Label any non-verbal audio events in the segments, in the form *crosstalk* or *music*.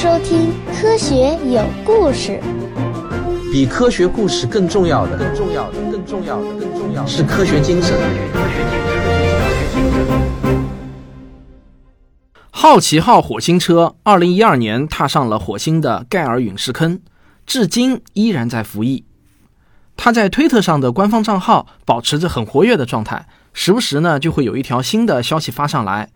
收听《科学有故事》。比科学故事更重要的，更重要的，更重要的，更重要的是科学精神。好奇号火星车二零一二年踏上了火星的盖尔陨石坑，至今依然在服役。它在推特上的官方账号保持着很活跃的状态，时不时呢就会有一条新的消息发上来。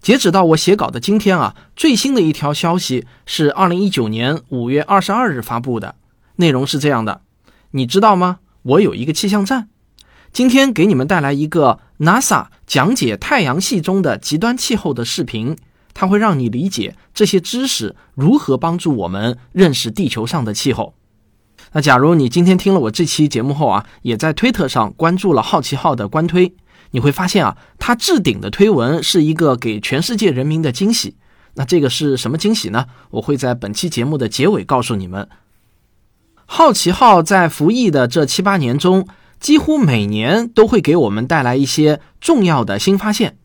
截止到我写稿的今天啊，最新的一条消息是二零一九年五月二十二日发布的，内容是这样的：你知道吗？我有一个气象站，今天给你们带来一个 NASA 讲解太阳系中的极端气候的视频，它会让你理解这些知识如何帮助我们认识地球上的气候。那假如你今天听了我这期节目后啊，也在推特上关注了好奇号的官推。你会发现啊，它置顶的推文是一个给全世界人民的惊喜。那这个是什么惊喜呢？我会在本期节目的结尾告诉你们。好奇号在服役的这七八年中，几乎每年都会给我们带来一些重要的新发现。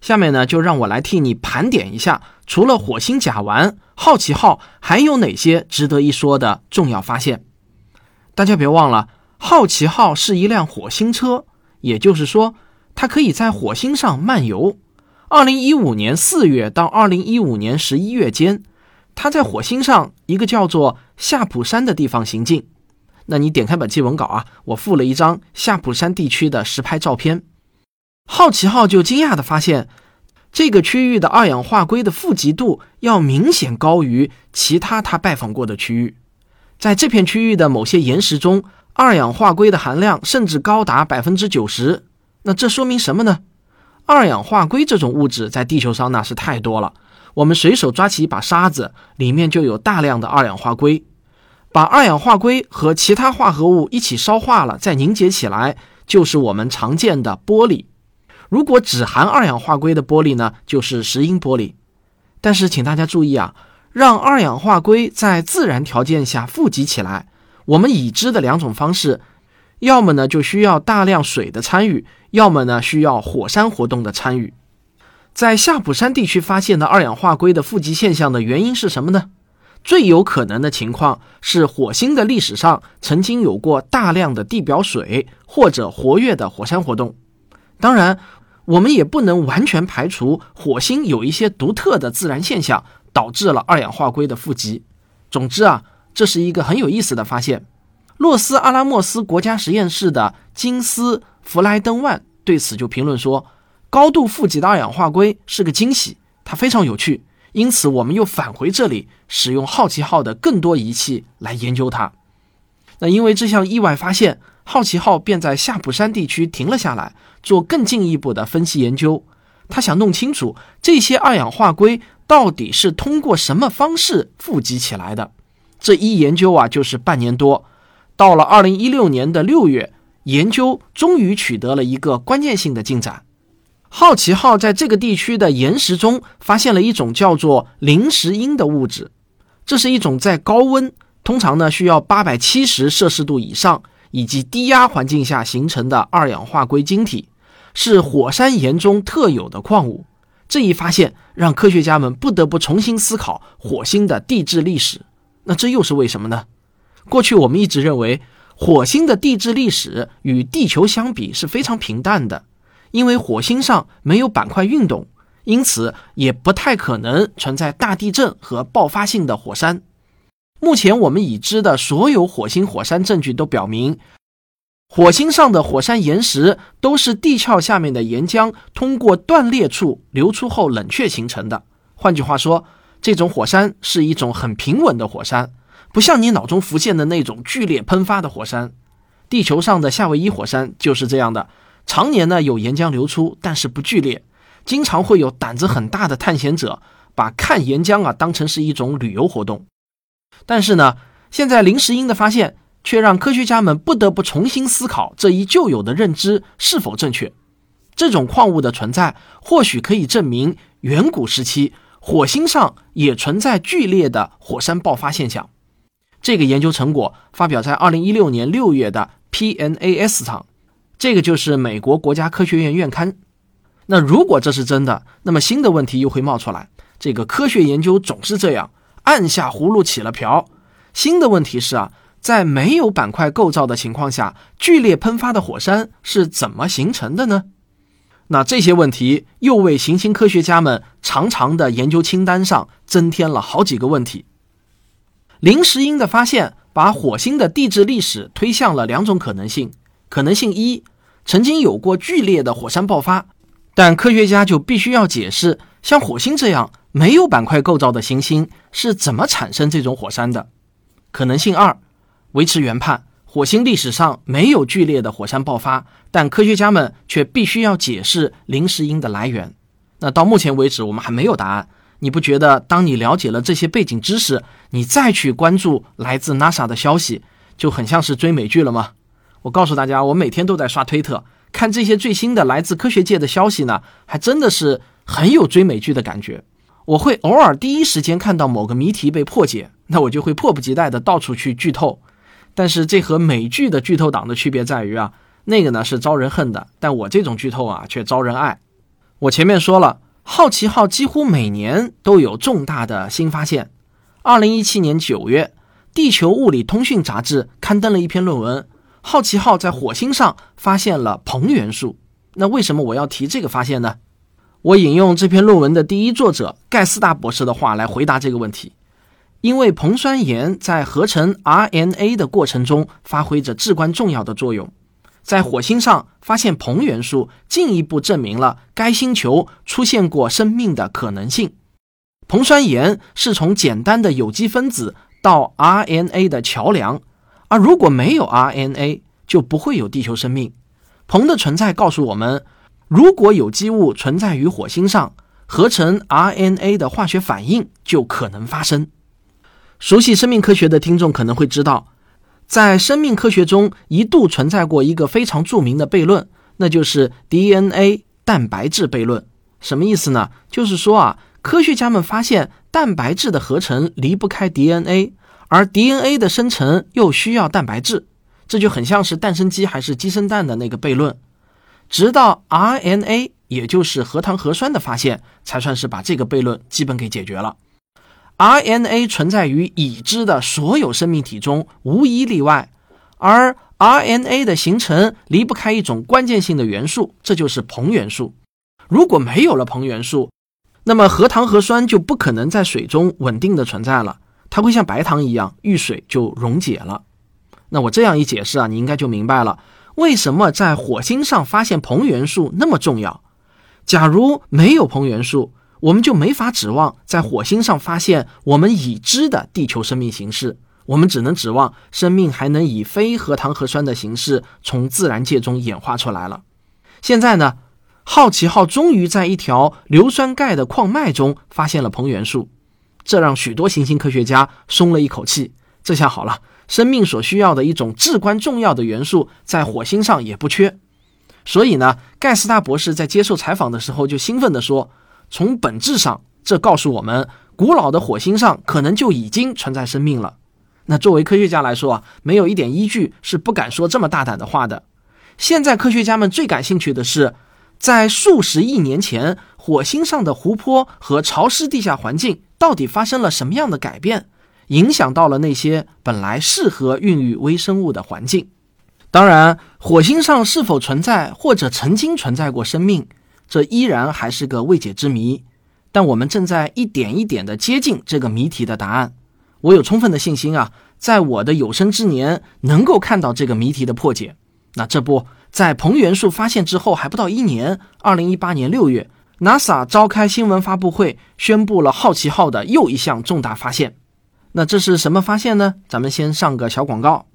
下面呢，就让我来替你盘点一下，除了火星甲烷，好奇号还有哪些值得一说的重要发现？大家别忘了，好奇号是一辆火星车，也就是说。它可以在火星上漫游。二零一五年四月到二零一五年十一月间，它在火星上一个叫做夏普山的地方行进。那你点开本期文稿啊，我附了一张夏普山地区的实拍照片。好奇号就惊讶地发现，这个区域的二氧化硅的富集度要明显高于其他它拜访过的区域。在这片区域的某些岩石中，二氧化硅的含量甚至高达百分之九十。那这说明什么呢？二氧化硅这种物质在地球上那是太多了。我们随手抓起一把沙子，里面就有大量的二氧化硅。把二氧化硅和其他化合物一起烧化了，再凝结起来，就是我们常见的玻璃。如果只含二氧化硅的玻璃呢，就是石英玻璃。但是请大家注意啊，让二氧化硅在自然条件下富集起来，我们已知的两种方式。要么呢就需要大量水的参与，要么呢需要火山活动的参与。在夏普山地区发现的二氧化硅的富集现象的原因是什么呢？最有可能的情况是火星的历史上曾经有过大量的地表水或者活跃的火山活动。当然，我们也不能完全排除火星有一些独特的自然现象导致了二氧化硅的富集。总之啊，这是一个很有意思的发现。洛斯阿拉莫斯国家实验室的金斯弗莱登万对此就评论说：“高度富集的二氧化硅是个惊喜，它非常有趣。因此，我们又返回这里，使用好奇号的更多仪器来研究它。那因为这项意外发现，好奇号便在夏普山地区停了下来，做更进一步的分析研究。他想弄清楚这些二氧化硅到底是通过什么方式富集起来的。这一研究啊，就是半年多。”到了二零一六年的六月，研究终于取得了一个关键性的进展。好奇号在这个地区的岩石中发现了一种叫做磷石英的物质，这是一种在高温，通常呢需要八百七十摄氏度以上以及低压环境下形成的二氧化硅晶体，是火山岩中特有的矿物。这一发现让科学家们不得不重新思考火星的地质历史。那这又是为什么呢？过去我们一直认为，火星的地质历史与地球相比是非常平淡的，因为火星上没有板块运动，因此也不太可能存在大地震和爆发性的火山。目前我们已知的所有火星火山证据都表明，火星上的火山岩石都是地壳下面的岩浆通过断裂处流出后冷却形成的。换句话说，这种火山是一种很平稳的火山。不像你脑中浮现的那种剧烈喷发的火山，地球上的夏威夷火山就是这样的，常年呢有岩浆流出，但是不剧烈。经常会有胆子很大的探险者把看岩浆啊当成是一种旅游活动。但是呢，现在林石英的发现却让科学家们不得不重新思考这一旧有的认知是否正确。这种矿物的存在或许可以证明远古时期火星上也存在剧烈的火山爆发现象。这个研究成果发表在二零一六年六月的 PNAS 上，这个就是美国国家科学院院刊。那如果这是真的，那么新的问题又会冒出来。这个科学研究总是这样，按下葫芦起了瓢。新的问题是啊，在没有板块构造的情况下，剧烈喷发的火山是怎么形成的呢？那这些问题又为行星科学家们长长的研究清单上增添了好几个问题。林石英的发现把火星的地质历史推向了两种可能性：可能性一，曾经有过剧烈的火山爆发，但科学家就必须要解释，像火星这样没有板块构造的行星是怎么产生这种火山的；可能性二，维持原判。火星历史上没有剧烈的火山爆发，但科学家们却必须要解释林石英的来源。那到目前为止，我们还没有答案。你不觉得，当你了解了这些背景知识，你再去关注来自 NASA 的消息，就很像是追美剧了吗？我告诉大家，我每天都在刷推特，看这些最新的来自科学界的消息呢，还真的是很有追美剧的感觉。我会偶尔第一时间看到某个谜题被破解，那我就会迫不及待的到处去剧透。但是这和美剧的剧透党的区别在于啊，那个呢是招人恨的，但我这种剧透啊却招人爱。我前面说了，好奇号几乎每年都有重大的新发现。二零一七年九月，《地球物理通讯》杂志刊登了一篇论文，好奇号在火星上发现了硼元素。那为什么我要提这个发现呢？我引用这篇论文的第一作者盖斯大博士的话来回答这个问题。因为硼酸盐在合成 RNA 的过程中发挥着至关重要的作用，在火星上发现硼元素，进一步证明了该星球出现过生命的可能性。硼酸盐是从简单的有机分子到 RNA 的桥梁，而如果没有 RNA，就不会有地球生命。硼的存在告诉我们，如果有机物存在于火星上，合成 RNA 的化学反应就可能发生。熟悉生命科学的听众可能会知道，在生命科学中一度存在过一个非常著名的悖论，那就是 DNA 蛋白质悖论。什么意思呢？就是说啊，科学家们发现蛋白质的合成离不开 DNA，而 DNA 的生成又需要蛋白质，这就很像是蛋生鸡还是鸡生蛋的那个悖论。直到 RNA，也就是核糖核酸的发现，才算是把这个悖论基本给解决了。RNA 存在于已知的所有生命体中，无一例外。而 RNA 的形成离不开一种关键性的元素，这就是硼元素。如果没有了硼元素，那么核糖核酸就不可能在水中稳定的存在了，它会像白糖一样遇水就溶解了。那我这样一解释啊，你应该就明白了，为什么在火星上发现硼元素那么重要。假如没有硼元素，我们就没法指望在火星上发现我们已知的地球生命形式，我们只能指望生命还能以非核糖核酸的形式从自然界中演化出来了。现在呢，好奇号终于在一条硫酸钙的矿脉中发现了硼元素，这让许多行星科学家松了一口气。这下好了，生命所需要的一种至关重要的元素在火星上也不缺。所以呢，盖斯大博士在接受采访的时候就兴奋地说。从本质上，这告诉我们，古老的火星上可能就已经存在生命了。那作为科学家来说啊，没有一点依据是不敢说这么大胆的话的。现在科学家们最感兴趣的是，在数十亿年前，火星上的湖泊和潮湿地下环境到底发生了什么样的改变，影响到了那些本来适合孕育微生物的环境。当然，火星上是否存在或者曾经存在过生命？这依然还是个未解之谜，但我们正在一点一点地接近这个谜题的答案。我有充分的信心啊，在我的有生之年能够看到这个谜题的破解。那这不在硼元素发现之后还不到一年，二零一八年六月，NASA 召开新闻发布会，宣布了好奇号的又一项重大发现。那这是什么发现呢？咱们先上个小广告。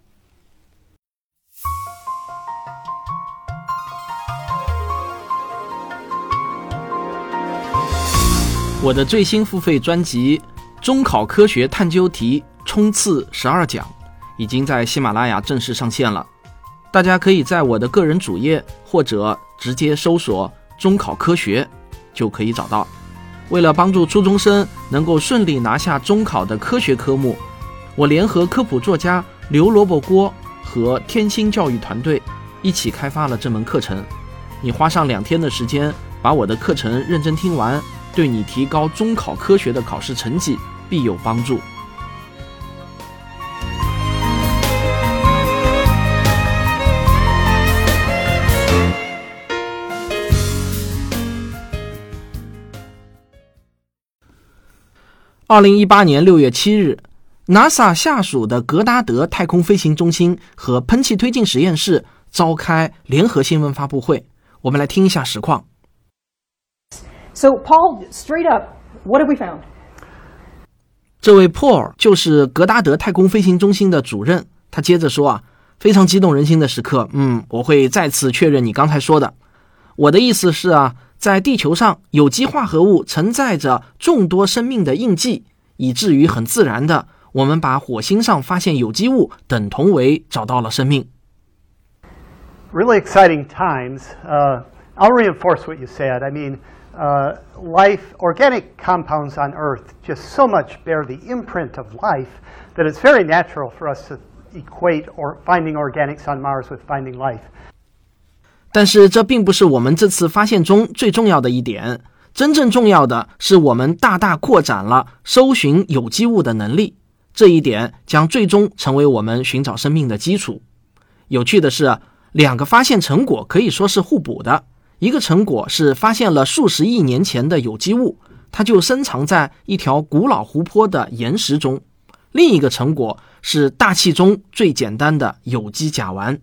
我的最新付费专辑《中考科学探究题冲刺十二讲》已经在喜马拉雅正式上线了，大家可以在我的个人主页或者直接搜索“中考科学”就可以找到。为了帮助初中生能够顺利拿下中考的科学科目，我联合科普作家刘萝卜锅和天星教育团队一起开发了这门课程。你花上两天的时间把我的课程认真听完。对你提高中考科学的考试成绩必有帮助。二零一八年六月七日，NASA 下属的格达德太空飞行中心和喷气推进实验室召开联合新闻发布会。我们来听一下实况。So, Paul, straight up, what have we found? 这位 Paul 就是格达德太空飞行中心的主任。他接着说啊，非常激动人心的时刻。嗯，我会再次确认你刚才说的。我的意思是啊。在地球上，有机化合物承载着众多生命的印记，以至于很自然的，我们把火星上发现有机物等同为找到了生命。Really exciting times. Uh, I'll reinforce what you said. I mean, uh, life, organic compounds on Earth just so much bear the imprint of life that it's very natural for us to equate or finding organics on Mars with finding life. 但是这并不是我们这次发现中最重要的一点，真正重要的是我们大大扩展了搜寻有机物的能力，这一点将最终成为我们寻找生命的基础。有趣的是，两个发现成果可以说是互补的，一个成果是发现了数十亿年前的有机物，它就深藏在一条古老湖泊的岩石中；另一个成果是大气中最简单的有机甲烷。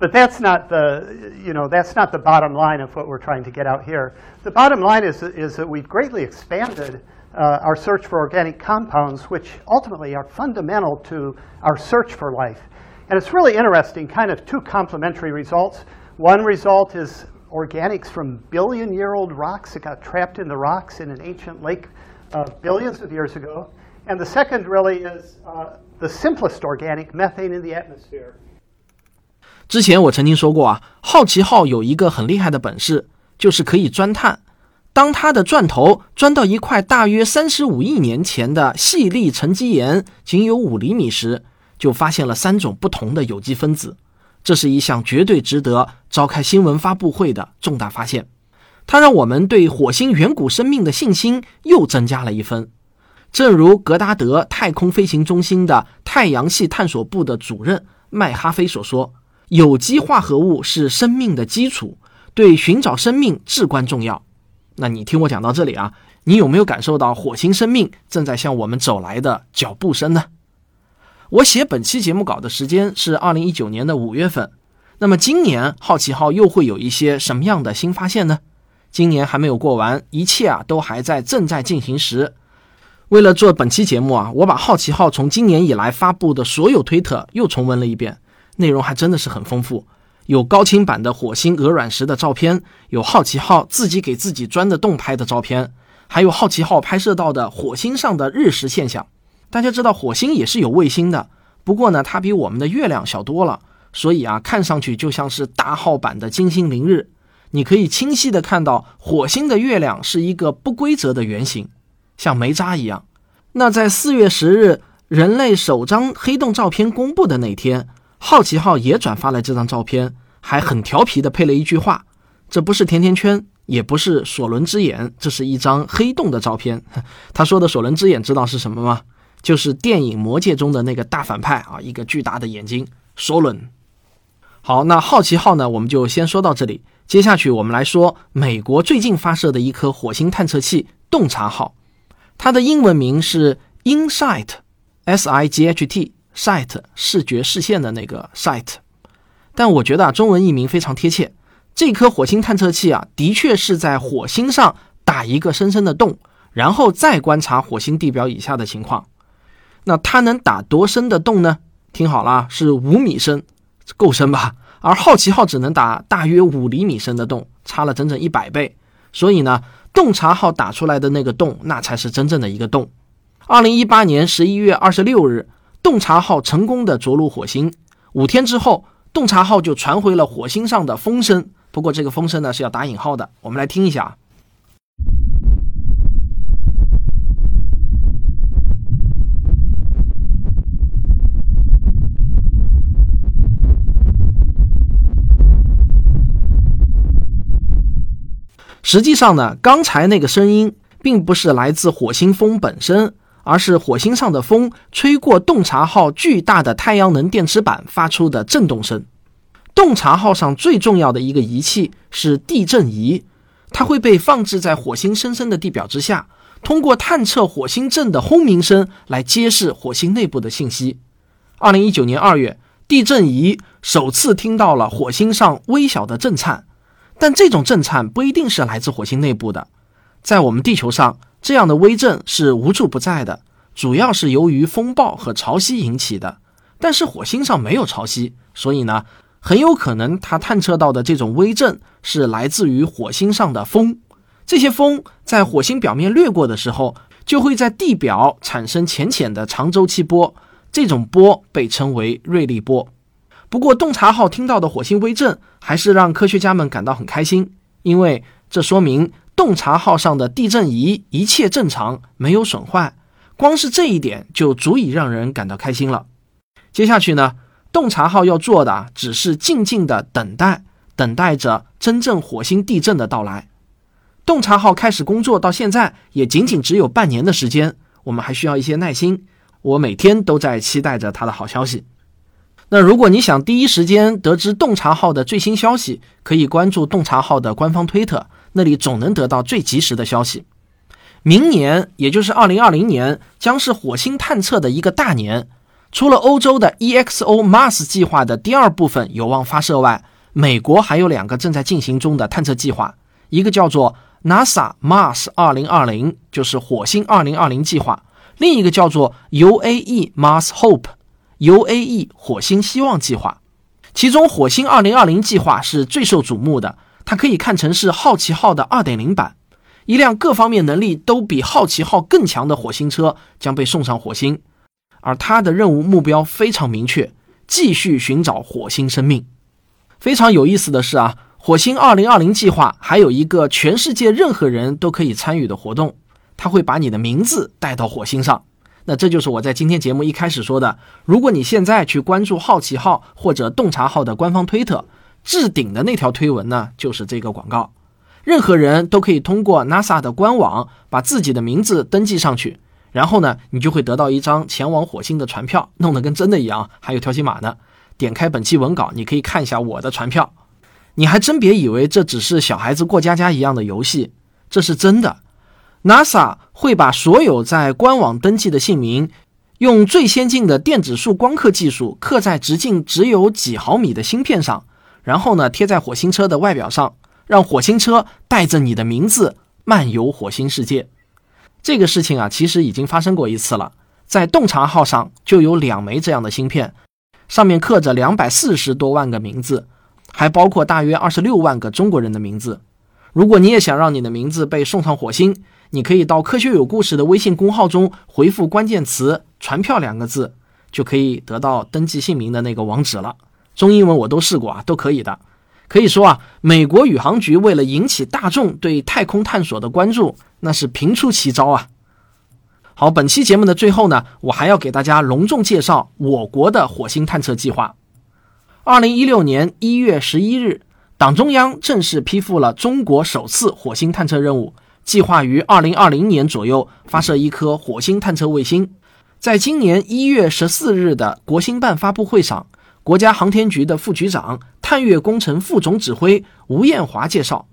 But that's not the, you know, that's not the bottom line of what we're trying to get out here. The bottom line is, is that we've greatly expanded uh, our search for organic compounds, which ultimately are fundamental to our search for life. And it's really interesting, kind of two complementary results. One result is organics from billion-year-old rocks that got trapped in the rocks in an ancient lake uh, billions of years ago. And the second really is uh, the simplest organic, methane in the atmosphere. 之前我曾经说过啊，好奇号有一个很厉害的本事，就是可以钻探。当它的钻头钻到一块大约三十五亿年前的细粒沉积岩仅有五厘米时，就发现了三种不同的有机分子。这是一项绝对值得召开新闻发布会的重大发现。它让我们对火星远古生命的信心又增加了一分。正如格达德太空飞行中心的太阳系探索部的主任麦哈菲所说。有机化合物是生命的基础，对寻找生命至关重要。那你听我讲到这里啊，你有没有感受到火星生命正在向我们走来的脚步声呢？我写本期节目稿的时间是二零一九年的五月份，那么今年好奇号又会有一些什么样的新发现呢？今年还没有过完，一切啊都还在正在进行时。为了做本期节目啊，我把好奇号从今年以来发布的所有推特又重温了一遍。内容还真的是很丰富，有高清版的火星鹅卵石的照片，有好奇号自己给自己钻的洞拍的照片，还有好奇号拍摄到的火星上的日食现象。大家知道火星也是有卫星的，不过呢，它比我们的月亮小多了，所以啊，看上去就像是大号版的金星凌日。你可以清晰的看到火星的月亮是一个不规则的圆形，像煤渣一样。那在四月十日，人类首张黑洞照片公布的那天。好奇号也转发了这张照片，还很调皮的配了一句话：“这不是甜甜圈，也不是索伦之眼，这是一张黑洞的照片。*laughs* ”他说的索伦之眼知道是什么吗？就是电影《魔戒》中的那个大反派啊，一个巨大的眼睛，索伦。好，那好奇号呢，我们就先说到这里。接下去我们来说美国最近发射的一颗火星探测器——洞察号，它的英文名是 InSight，S I G H T。sight 视觉视线的那个 sight，但我觉得啊，中文译名非常贴切。这颗火星探测器啊，的确是在火星上打一个深深的洞，然后再观察火星地表以下的情况。那它能打多深的洞呢？听好了，是五米深，够深吧？而好奇号只能打大约五厘米深的洞，差了整整一百倍。所以呢，洞察号打出来的那个洞，那才是真正的一个洞。二零一八年十一月二十六日。洞察号成功的着陆火星，五天之后，洞察号就传回了火星上的风声。不过，这个风声呢是要打引号的。我们来听一下。实际上呢，刚才那个声音并不是来自火星风本身，而是火星上的风吹过洞察号巨大的太阳能电池板发出的震动声。洞察号上最重要的一个仪器是地震仪，它会被放置在火星深深的地表之下，通过探测火星震的轰鸣声来揭示火星内部的信息。二零一九年二月，地震仪首次听到了火星上微小的震颤。但这种震颤不一定是来自火星内部的，在我们地球上，这样的微震是无处不在的，主要是由于风暴和潮汐引起的。但是火星上没有潮汐，所以呢，很有可能它探测到的这种微震是来自于火星上的风。这些风在火星表面掠过的时候，就会在地表产生浅浅的长周期波，这种波被称为瑞利波。不过，洞察号听到的火星微震还是让科学家们感到很开心，因为这说明洞察号上的地震仪一切正常，没有损坏。光是这一点就足以让人感到开心了。接下去呢，洞察号要做的只是静静的等待，等待着真正火星地震的到来。洞察号开始工作到现在也仅仅只有半年的时间，我们还需要一些耐心。我每天都在期待着它的好消息。那如果你想第一时间得知洞察号的最新消息，可以关注洞察号的官方推特，那里总能得到最及时的消息。明年，也就是二零二零年，将是火星探测的一个大年。除了欧洲的 EXO Mars 计划的第二部分有望发射外，美国还有两个正在进行中的探测计划，一个叫做 NASA Mars 二零二零，就是火星二零二零计划；另一个叫做 UAE Mars Hope。UAE 火星希望计划，其中火星2020计划是最受瞩目的。它可以看成是好奇号的2.0版，一辆各方面能力都比好奇号更强的火星车将被送上火星，而它的任务目标非常明确：继续寻找火星生命。非常有意思的是啊，火星2020计划还有一个全世界任何人都可以参与的活动，它会把你的名字带到火星上。那这就是我在今天节目一开始说的。如果你现在去关注好奇号或者洞察号的官方推特，置顶的那条推文呢，就是这个广告。任何人都可以通过 NASA 的官网把自己的名字登记上去，然后呢，你就会得到一张前往火星的船票，弄得跟真的一样，还有条形码呢。点开本期文稿，你可以看一下我的船票。你还真别以为这只是小孩子过家家一样的游戏，这是真的。NASA 会把所有在官网登记的姓名，用最先进的电子束光刻技术刻在直径只有几毫米的芯片上，然后呢贴在火星车的外表上，让火星车带着你的名字漫游火星世界。这个事情啊，其实已经发生过一次了，在洞察号上就有两枚这样的芯片，上面刻着两百四十多万个名字，还包括大约二十六万个中国人的名字。如果你也想让你的名字被送上火星，你可以到“科学有故事”的微信公号中回复关键词“船票”两个字，就可以得到登记姓名的那个网址了。中英文我都试过啊，都可以的。可以说啊，美国宇航局为了引起大众对太空探索的关注，那是频出奇招啊。好，本期节目的最后呢，我还要给大家隆重介绍我国的火星探测计划。二零一六年一月十一日，党中央正式批复了中国首次火星探测任务。计划于二零二零年左右发射一颗火星探测卫星。在今年一月十四日的国新办发布会上，国家航天局的副局长、探月工程副总指挥吴艳华介绍，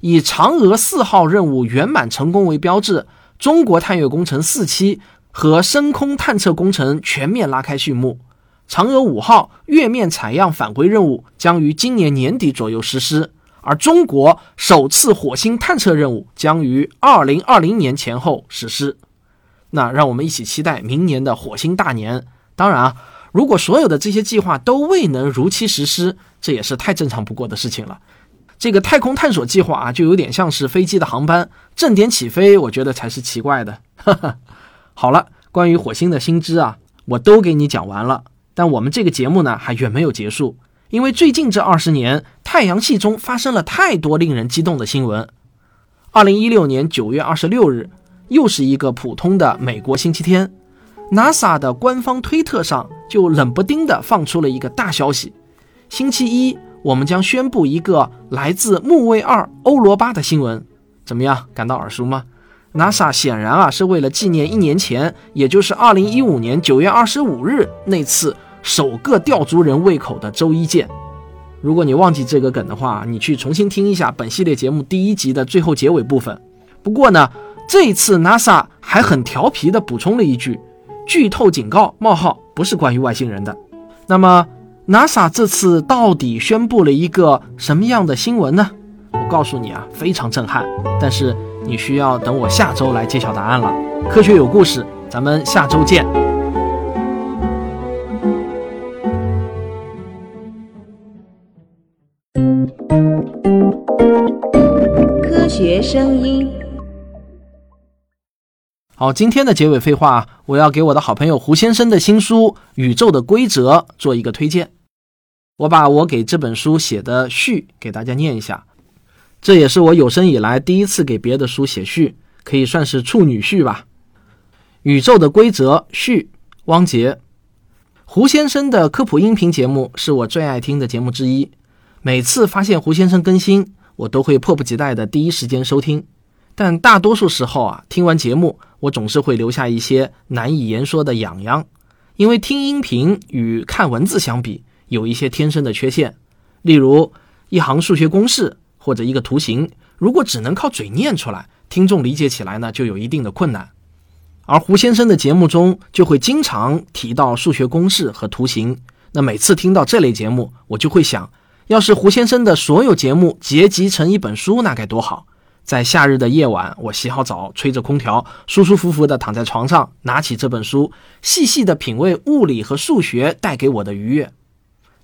以嫦娥四号任务圆满成功为标志，中国探月工程四期和深空探测工程全面拉开序幕。嫦娥五号月面采样返回任务将于今年年底左右实施。而中国首次火星探测任务将于二零二零年前后实施，那让我们一起期待明年的火星大年。当然啊，如果所有的这些计划都未能如期实施，这也是太正常不过的事情了。这个太空探索计划啊，就有点像是飞机的航班，正点起飞，我觉得才是奇怪的。哈 *laughs* 哈好了，关于火星的新知啊，我都给你讲完了。但我们这个节目呢，还远没有结束。因为最近这二十年，太阳系中发生了太多令人激动的新闻。二零一六年九月二十六日，又是一个普通的美国星期天，NASA 的官方推特上就冷不丁的放出了一个大消息：星期一，我们将宣布一个来自木卫二欧罗巴的新闻。怎么样，感到耳熟吗？NASA 显然啊是为了纪念一年前，也就是二零一五年九月二十五日那次首个吊足人胃口的周一见。如果你忘记这个梗的话，你去重新听一下本系列节目第一集的最后结尾部分。不过呢，这一次 NASA 还很调皮地补充了一句：“剧透警告：冒号不是关于外星人的。”那么 NASA 这次到底宣布了一个什么样的新闻呢？我告诉你啊，非常震撼。但是你需要等我下周来揭晓答案了。科学有故事，咱们下周见。声音。好，今天的结尾废话，我要给我的好朋友胡先生的新书《宇宙的规则》做一个推荐。我把我给这本书写的序给大家念一下，这也是我有生以来第一次给别的书写序，可以算是处女序吧。《宇宙的规则》序，汪杰。胡先生的科普音频节目是我最爱听的节目之一，每次发现胡先生更新。我都会迫不及待的第一时间收听，但大多数时候啊，听完节目，我总是会留下一些难以言说的痒痒，因为听音频与看文字相比，有一些天生的缺陷。例如，一行数学公式或者一个图形，如果只能靠嘴念出来，听众理解起来呢，就有一定的困难。而胡先生的节目中就会经常提到数学公式和图形，那每次听到这类节目，我就会想。要是胡先生的所有节目结集成一本书，那该多好！在夏日的夜晚，我洗好澡，吹着空调，舒舒服服地躺在床上，拿起这本书，细细地品味物理和数学带给我的愉悦。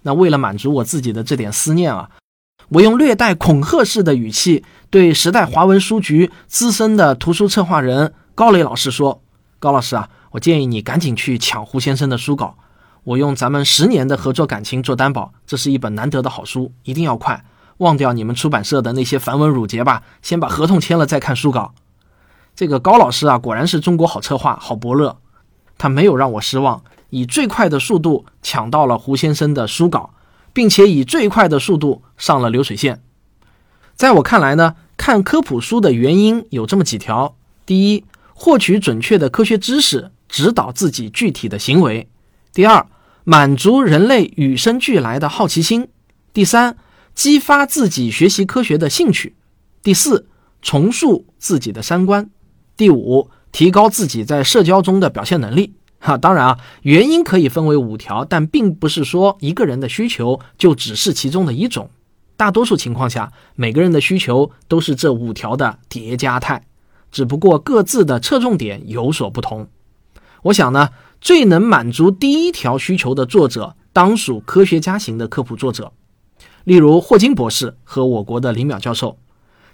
那为了满足我自己的这点思念啊，我用略带恐吓式的语气对时代华文书局资深的图书策划人高磊老师说：“高老师啊，我建议你赶紧去抢胡先生的书稿。”我用咱们十年的合作感情做担保，这是一本难得的好书，一定要快，忘掉你们出版社的那些繁文缛节吧，先把合同签了再看书稿。这个高老师啊，果然是中国好策划、好伯乐，他没有让我失望，以最快的速度抢到了胡先生的书稿，并且以最快的速度上了流水线。在我看来呢，看科普书的原因有这么几条：第一，获取准确的科学知识，指导自己具体的行为；第二，满足人类与生俱来的好奇心，第三，激发自己学习科学的兴趣，第四，重塑自己的三观，第五，提高自己在社交中的表现能力。哈，当然啊，原因可以分为五条，但并不是说一个人的需求就只是其中的一种。大多数情况下，每个人的需求都是这五条的叠加态，只不过各自的侧重点有所不同。我想呢。最能满足第一条需求的作者，当属科学家型的科普作者，例如霍金博士和我国的林淼教授。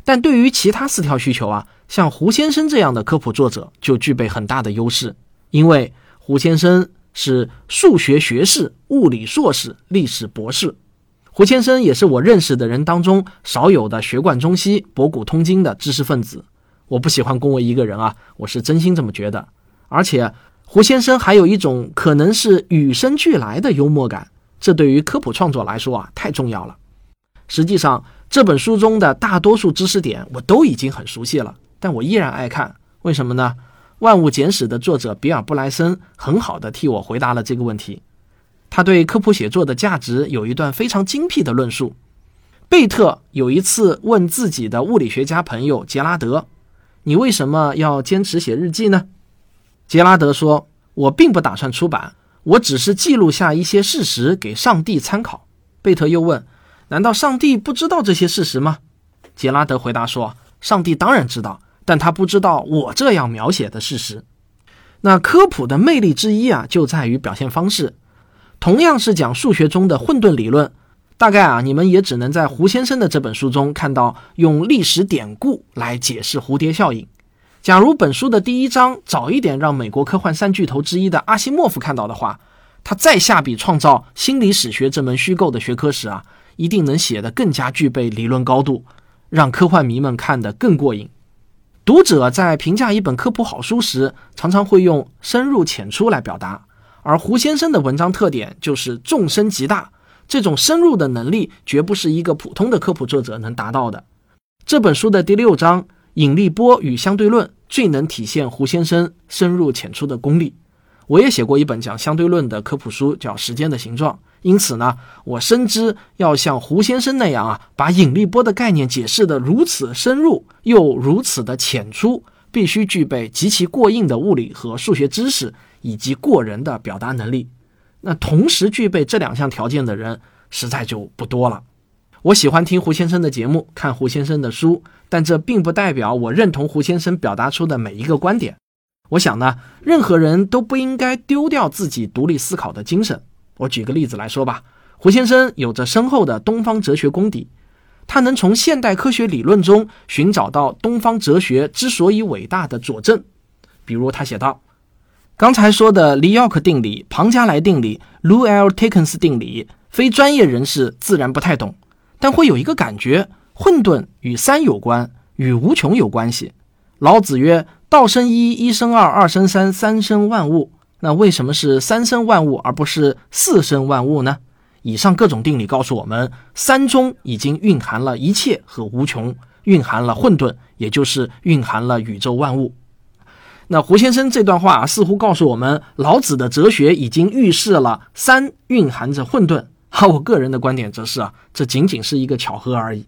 但对于其他四条需求啊，像胡先生这样的科普作者就具备很大的优势，因为胡先生是数学学士、物理硕士、历史博士。胡先生也是我认识的人当中少有的学贯中西、博古通今的知识分子。我不喜欢恭维一个人啊，我是真心这么觉得，而且。胡先生还有一种可能是与生俱来的幽默感，这对于科普创作来说啊太重要了。实际上，这本书中的大多数知识点我都已经很熟悉了，但我依然爱看。为什么呢？《万物简史》的作者比尔·布莱森很好的替我回答了这个问题。他对科普写作的价值有一段非常精辟的论述。贝特有一次问自己的物理学家朋友杰拉德：“你为什么要坚持写日记呢？”杰拉德说：“我并不打算出版，我只是记录下一些事实给上帝参考。”贝特又问：“难道上帝不知道这些事实吗？”杰拉德回答说：“上帝当然知道，但他不知道我这样描写的事实。”那科普的魅力之一啊，就在于表现方式。同样是讲数学中的混沌理论，大概啊，你们也只能在胡先生的这本书中看到用历史典故来解释蝴蝶效应。假如本书的第一章早一点让美国科幻三巨头之一的阿西莫夫看到的话，他再下笔创造心理史学这门虚构的学科时啊，一定能写得更加具备理论高度，让科幻迷们看得更过瘾。读者在评价一本科普好书时，常常会用深入浅出来表达，而胡先生的文章特点就是纵深极大，这种深入的能力绝不是一个普通的科普作者能达到的。这本书的第六章。引力波与相对论最能体现胡先生深入浅出的功力。我也写过一本讲相对论的科普书，叫《时间的形状》。因此呢，我深知要像胡先生那样啊，把引力波的概念解释得如此深入又如此的浅出，必须具备极其过硬的物理和数学知识以及过人的表达能力。那同时具备这两项条件的人，实在就不多了。我喜欢听胡先生的节目，看胡先生的书，但这并不代表我认同胡先生表达出的每一个观点。我想呢，任何人都不应该丢掉自己独立思考的精神。我举个例子来说吧，胡先生有着深厚的东方哲学功底，他能从现代科学理论中寻找到东方哲学之所以伟大的佐证。比如他写道：“刚才说的黎奥克定理、庞加莱定理、卢埃尔泰肯斯定理，非专业人士自然不太懂，但会有一个感觉：混沌与三有关，与无穷有关系。老子曰。”道生一，一生二，二生三，三生万物。那为什么是三生万物，而不是四生万物呢？以上各种定理告诉我们，三中已经蕴含了一切和无穷，蕴含了混沌，也就是蕴含了宇宙万物。那胡先生这段话似乎告诉我们，老子的哲学已经预示了三蕴含着混沌。而 *laughs* 我个人的观点则是啊，这仅仅是一个巧合而已。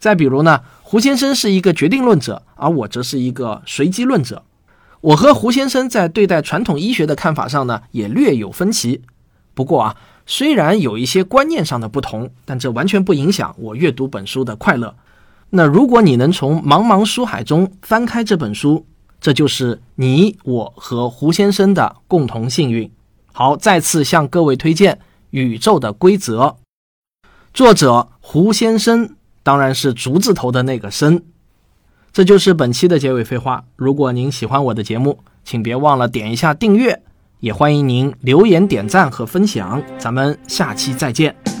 再比如呢？胡先生是一个决定论者，而我则是一个随机论者。我和胡先生在对待传统医学的看法上呢，也略有分歧。不过啊，虽然有一些观念上的不同，但这完全不影响我阅读本书的快乐。那如果你能从茫茫书海中翻开这本书，这就是你我和胡先生的共同幸运。好，再次向各位推荐《宇宙的规则》，作者胡先生。当然是竹字头的那个“生”，这就是本期的结尾废话。如果您喜欢我的节目，请别忘了点一下订阅，也欢迎您留言点赞和分享。咱们下期再见。